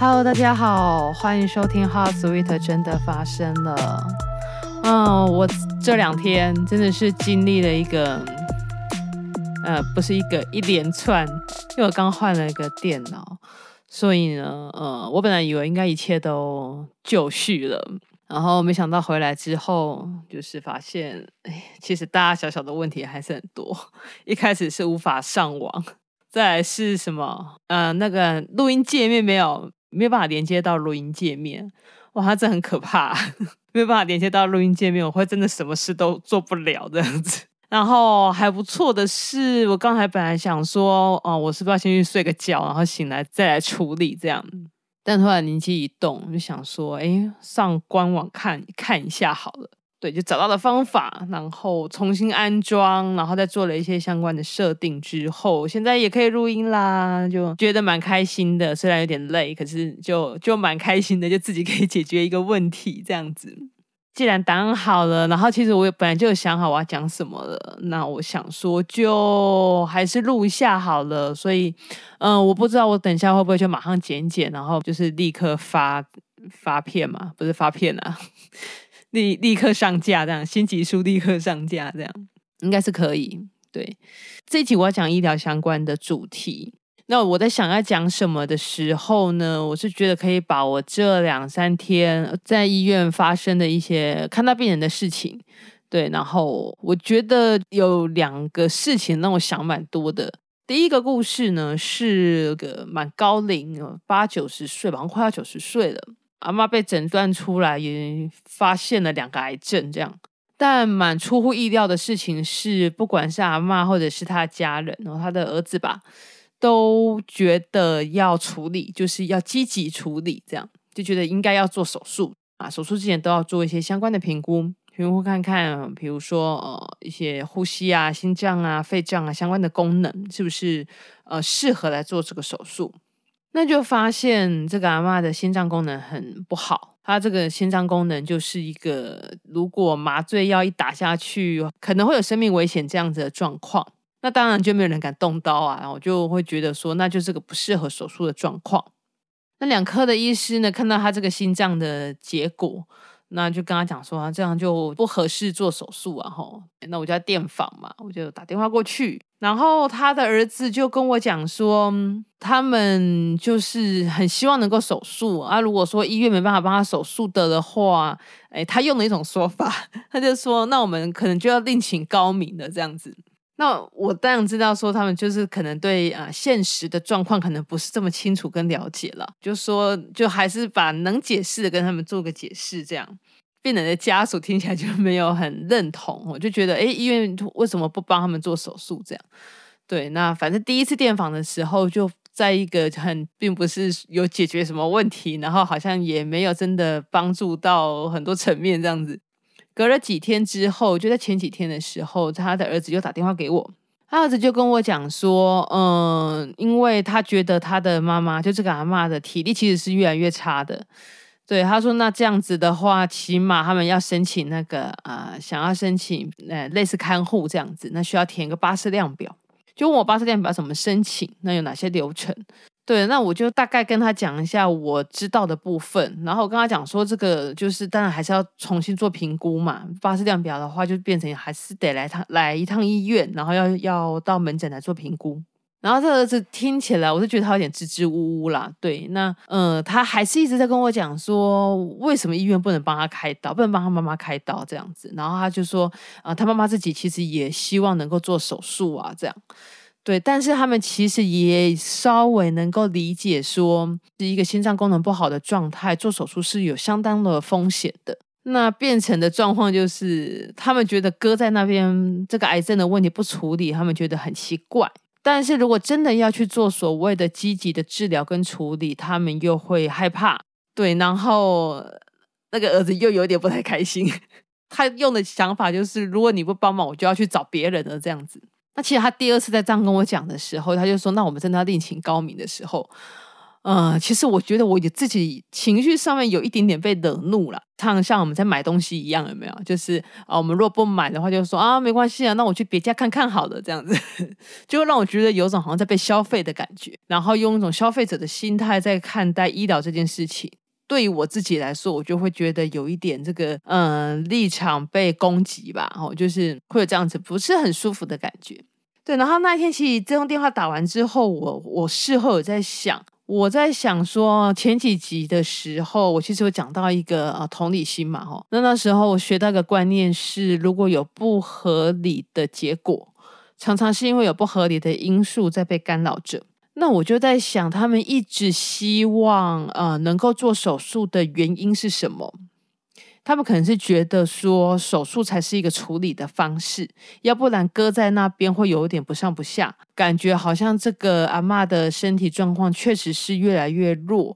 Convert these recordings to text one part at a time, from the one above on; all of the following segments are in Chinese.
Hello，大家好，欢迎收听《Hot Sweet》真的发生了。嗯，我这两天真的是经历了一个，呃，不是一个一连串，因为我刚换了一个电脑，所以呢，呃，我本来以为应该一切都就绪了，然后没想到回来之后，就是发现，哎，其实大大小小的问题还是很多。一开始是无法上网，再来是什么？呃，那个录音界面没有。没有办法连接到录音界面，哇，这很可怕，没有办法连接到录音界面，我会真的什么事都做不了这样子。然后还不错的是，我刚才本来想说，哦，我是不是要先去睡个觉，然后醒来再来处理这样。但突然灵机一动，就想说，哎，上官网看看一下好了。对，就找到了方法，然后重新安装，然后再做了一些相关的设定之后，现在也可以录音啦，就觉得蛮开心的。虽然有点累，可是就就蛮开心的，就自己可以解决一个问题这样子。既然档案好了，然后其实我也本来就有想好我要讲什么了，那我想说就还是录一下好了。所以，嗯，我不知道我等一下会不会就马上剪剪，然后就是立刻发发片嘛，不是发片啊。立立刻上架，这样新集数立刻上架，这样应该是可以。对，这一集我要讲医疗相关的主题。那我在想要讲什么的时候呢？我是觉得可以把我这两三天在医院发生的一些看到病人的事情，对，然后我觉得有两个事情让我想蛮多的。第一个故事呢，是个蛮高龄，八九十岁吧，快要九十岁了。阿嬷被诊断出来，也发现了两个癌症，这样。但蛮出乎意料的事情是，不管是阿嬷或者是他的家人，然后他的儿子吧，都觉得要处理，就是要积极处理，这样就觉得应该要做手术啊。手术之前都要做一些相关的评估，评估看看，比如说呃一些呼吸啊、心脏啊、肺脏啊相关的功能，是不是呃适合来做这个手术。那就发现这个阿嬷的心脏功能很不好，她这个心脏功能就是一个，如果麻醉药一打下去，可能会有生命危险这样子的状况。那当然就没有人敢动刀啊，我就会觉得说，那就是个不适合手术的状况。那两科的医师呢，看到他这个心脏的结果。那就跟他讲说啊，这样就不合适做手术啊，吼。那我就在电访嘛，我就打电话过去，然后他的儿子就跟我讲说，他们就是很希望能够手术啊。如果说医院没办法帮他手术的的话，哎，他用了一种说法，他就说，那我们可能就要另请高明的这样子。那我当然知道，说他们就是可能对啊、现实的状况可能不是这么清楚跟了解了，就说就还是把能解释的跟他们做个解释，这样病人的家属听起来就没有很认同，我就觉得哎，医院为什么不帮他们做手术？这样对，那反正第一次电访的时候，就在一个很并不是有解决什么问题，然后好像也没有真的帮助到很多层面这样子。隔了几天之后，就在前几天的时候，他的儿子又打电话给我。他儿子就跟我讲说，嗯，因为他觉得他的妈妈，就这个阿嬷的体力其实是越来越差的。对，他说，那这样子的话，起码他们要申请那个啊、呃，想要申请呃类似看护这样子，那需要填个巴士量表。就问我巴士量表怎么申请，那有哪些流程？对，那我就大概跟他讲一下我知道的部分，然后我跟他讲说，这个就是当然还是要重新做评估嘛。巴氏量表的话，就变成还是得来趟来一趟医院，然后要要到门诊来做评估。然后这儿子听起来，我是觉得他有点支支吾吾啦。对，那呃，他还是一直在跟我讲说，为什么医院不能帮他开刀，不能帮他妈妈开刀这样子。然后他就说，啊、他妈妈自己其实也希望能够做手术啊，这样。对，但是他们其实也稍微能够理解说，是一个心脏功能不好的状态，做手术是有相当的风险的。那变成的状况就是，他们觉得搁在那边这个癌症的问题不处理，他们觉得很奇怪。但是如果真的要去做所谓的积极的治疗跟处理，他们又会害怕。对，然后那个儿子又有点不太开心，他用的想法就是，如果你不帮忙，我就要去找别人了，这样子。那其实他第二次在这样跟我讲的时候，他就说：“那我们真的要另请高明的时候，呃，其实我觉得我自己情绪上面有一点点被惹怒了，像像我们在买东西一样，有没有？就是啊，我们如果不买的话，就说啊，没关系啊，那我去别家看看好了，这样子，就会让我觉得有种好像在被消费的感觉，然后用一种消费者的心态在看待医疗这件事情。对于我自己来说，我就会觉得有一点这个嗯、立场被攻击吧，哦，就是会有这样子不是很舒服的感觉。对，然后那一天其实这通电话打完之后，我我事后有在想。我在想说，前几集的时候，我其实有讲到一个啊同理心嘛，吼，那那时候我学到一个观念是，如果有不合理的结果，常常是因为有不合理的因素在被干扰着。那我就在想，他们一直希望呃能够做手术的原因是什么？他们可能是觉得说手术才是一个处理的方式，要不然搁在那边会有一点不上不下，感觉好像这个阿嬷的身体状况确实是越来越弱。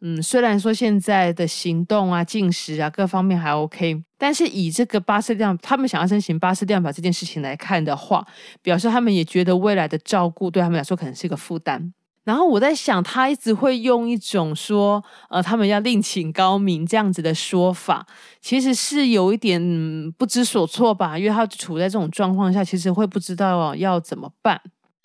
嗯，虽然说现在的行动啊、进食啊各方面还 OK，但是以这个巴氏量，他们想要申请巴氏量表这件事情来看的话，表示他们也觉得未来的照顾对他们来说可能是一个负担。然后我在想，他一直会用一种说，呃，他们要另请高明这样子的说法，其实是有一点不知所措吧，因为他处在这种状况下，其实会不知道要怎么办。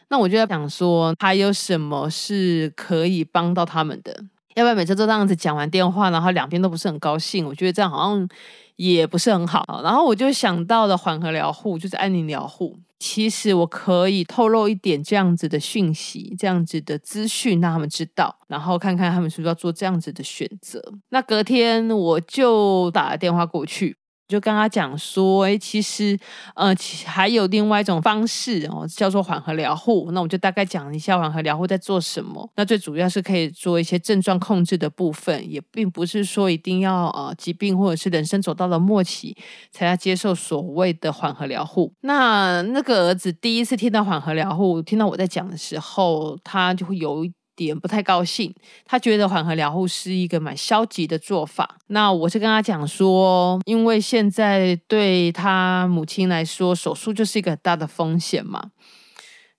那我就在想说，还有什么是可以帮到他们的？要不要每次都这样子讲完电话，然后两边都不是很高兴，我觉得这样好像也不是很好。然后我就想到了缓和疗护，就是安宁疗护。其实我可以透露一点这样子的讯息，这样子的资讯让他们知道，然后看看他们是不是要做这样子的选择。那隔天我就打了电话过去。就跟他讲说，哎，其实，呃，还有另外一种方式哦，叫做缓和疗护。那我就大概讲一下缓和疗护在做什么。那最主要是可以做一些症状控制的部分，也并不是说一定要呃疾病或者是人生走到了末期才要接受所谓的缓和疗护。那那个儿子第一次听到缓和疗护，听到我在讲的时候，他就会有点不太高兴，他觉得缓和疗护是一个蛮消极的做法。那我是跟他讲说，因为现在对他母亲来说，手术就是一个很大的风险嘛。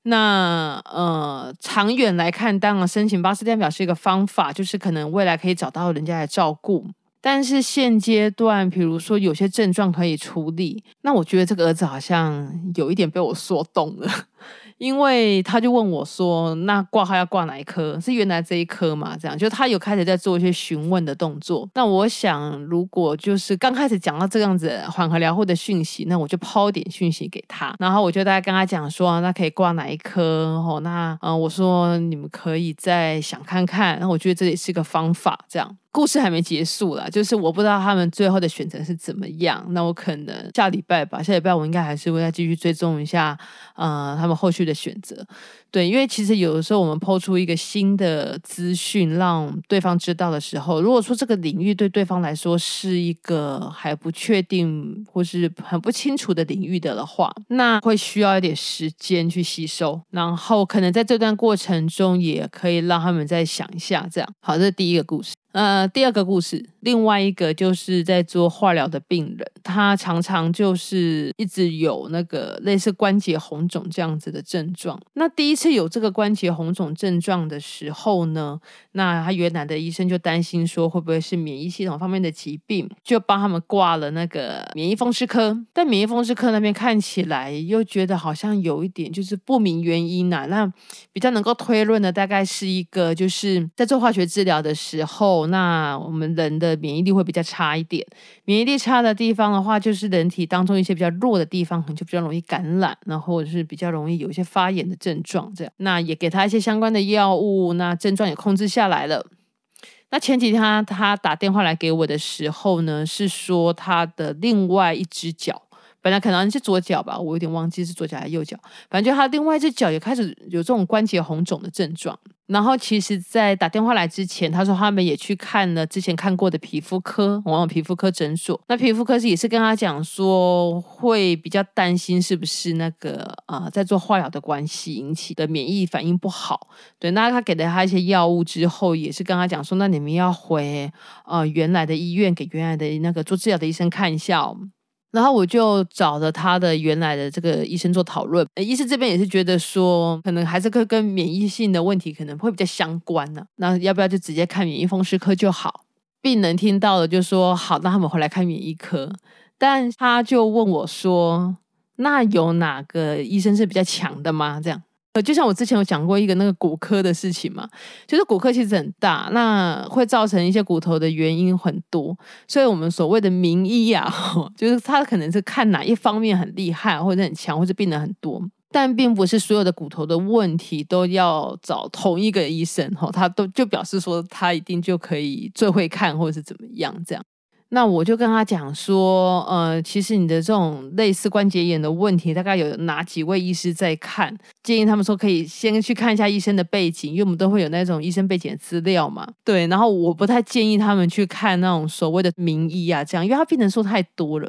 那呃，长远来看，当然申请巴氏量表是一个方法，就是可能未来可以找到人家来照顾。但是现阶段，比如说有些症状可以处理，那我觉得这个儿子好像有一点被我说动了。因为他就问我说：“那挂号要挂哪一科？是原来这一科吗？”这样，就他有开始在做一些询问的动作。那我想，如果就是刚开始讲到这样子缓和疗护的讯息，那我就抛点讯息给他，然后我就大概跟他讲说：“那可以挂哪一科？哦，那嗯，我说你们可以再想看看。那我觉得这也是个方法，这样。”故事还没结束啦，就是我不知道他们最后的选择是怎么样。那我可能下礼拜吧，下礼拜我应该还是会再继续追踪一下，呃，他们后续的选择。对，因为其实有的时候我们抛出一个新的资讯，让对方知道的时候，如果说这个领域对对方来说是一个还不确定或是很不清楚的领域的的话，那会需要一点时间去吸收，然后可能在这段过程中也可以让他们再想一下。这样，好，这是第一个故事。呃，第二个故事，另外一个就是在做化疗的病人，他常常就是一直有那个类似关节红肿这样子的症状。那第一次有这个关节红肿症状的时候呢，那他原来的医生就担心说会不会是免疫系统方面的疾病，就帮他们挂了那个免疫风湿科。但免疫风湿科那边看起来又觉得好像有一点就是不明原因呐、啊。那比较能够推论的大概是一个就是在做化学治疗的时候。那我们人的免疫力会比较差一点，免疫力差的地方的话，就是人体当中一些比较弱的地方，可能就比较容易感染，然后是比较容易有一些发炎的症状。这样，那也给他一些相关的药物，那症状也控制下来了。那前几天他他打电话来给我的时候呢，是说他的另外一只脚。本来可能是左脚吧，我有点忘记是左脚还是右脚。反正就他另外一只脚也开始有这种关节红肿的症状。然后其实，在打电话来之前，他说他们也去看了之前看过的皮肤科，往往皮肤科诊所。那皮肤科是也是跟他讲说，会比较担心是不是那个啊、在做化疗的关系引起的免疫反应不好。对，那他给了他一些药物之后，也是跟他讲说，那你们要回呃原来的医院给原来的那个做治疗的医生看一下。然后我就找了他的原来的这个医生做讨论，医生这边也是觉得说，可能还是跟跟免疫性的问题可能会比较相关呢、那要不要就直接看免疫风湿科就好？病人听到了就说好，那他们回来看免疫科。但他就问我说，那有哪个医生是比较强的吗？这样。呃，就像我之前有讲过一个那个骨科的事情嘛，就是骨科其实很大，那会造成一些骨头的原因很多，所以我们所谓的名医啊，就是他可能是看哪一方面很厉害，或者很强，或者病人很多，但并不是所有的骨头的问题都要找同一个医生哈，他都就表示说他一定就可以最会看，或者是怎么样这样。那我就跟他讲说，呃，其实你的这种类似关节炎的问题，大概有哪几位医师在看？建议他们说可以先去看一下医生的背景，因为我们都会有那种医生背景的资料嘛。对，然后我不太建议他们去看那种所谓的名医啊，这样，因为他病人数太多了，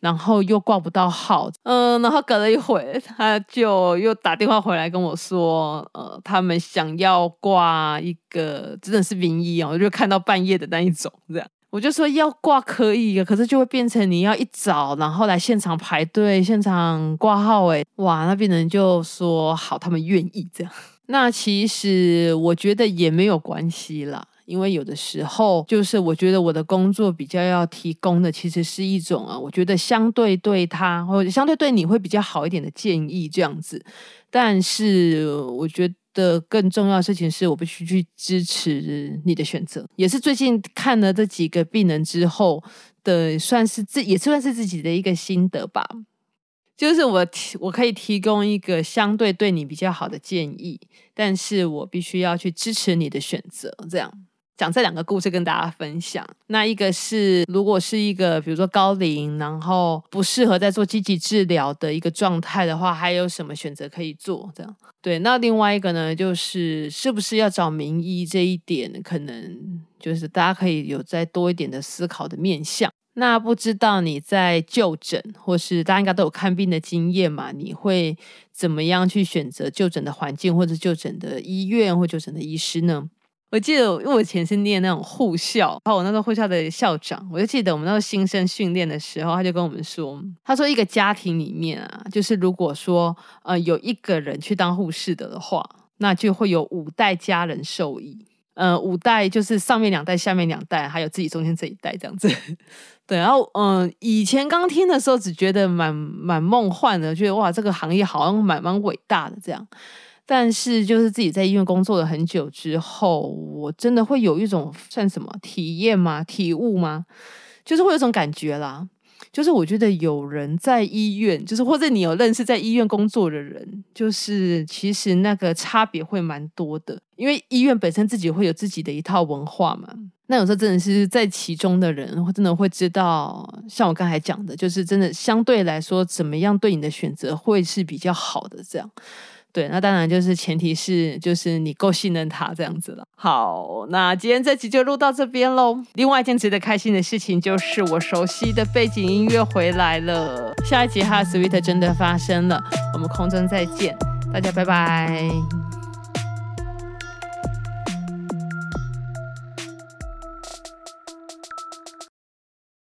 然后又挂不到号。嗯、然后隔了一会，他就又打电话回来跟我说，呃，他们想要挂一个真的是名医哦，我就看到半夜的那一种这样。我就说要挂可以，可是就会变成你要一早，然后来现场排队、现场挂号。哎，哇，那病人就说好，他们愿意这样。那其实我觉得也没有关系啦，因为有的时候就是我觉得我的工作比较要提供的，其实是一种啊，我觉得相对对他或者相对对你会比较好一点的建议这样子。但是我觉的更重要的事情是，我必须去支持你的选择，也是最近看了这几个病人之后的，算是自也算是自己的一个心得吧。就是我提我可以提供一个相对对你比较好的建议，但是我必须要去支持你的选择，这样。讲这两个故事跟大家分享。那一个是，如果是一个比如说高龄，然后不适合在做积极治疗的一个状态的话，还有什么选择可以做？这样对。那另外一个呢，就是是不是要找名医这一点，可能就是大家可以有再多一点的思考的面向。那不知道你在就诊，或是大家应该都有看病的经验嘛？你会怎么样去选择就诊的环境，或者就诊的医院，或就诊的医师呢？我记得，因为我以前是念那种护校，然后我那时候护校的校长，我就记得我们那时候新生训练的时候，他就跟我们说，他说一个家庭里面啊，就是如果说呃有一个人去当护士的的话，那就会有五代家人受益。呃，五代就是上面两代、下面两代，还有自己中间这一代这样子。对，然后嗯、以前刚听的时候只觉得蛮蛮梦幻的，觉得哇，这个行业好像蛮蛮伟大的这样。但是，就是自己在医院工作了很久之后，我真的会有一种算什么体验吗？体悟吗？就是会有种感觉啦。就是我觉得有人在医院，就是或者你有认识在医院工作的人，就是其实那个差别会蛮多的。因为医院本身自己会有自己的一套文化嘛。那有时候真的是在其中的人，真的会知道，像我刚才讲的，就是真的相对来说，怎么样对你的选择会是比较好的这样。对，那当然就是前提是，就是你够信任他这样子了。好，那今天这集就录到这边喽。另外一件值得开心的事情就是，我熟悉的背景音乐回来了。下一集哈 Sweet 真的发生了，我们空中再见，大家拜拜。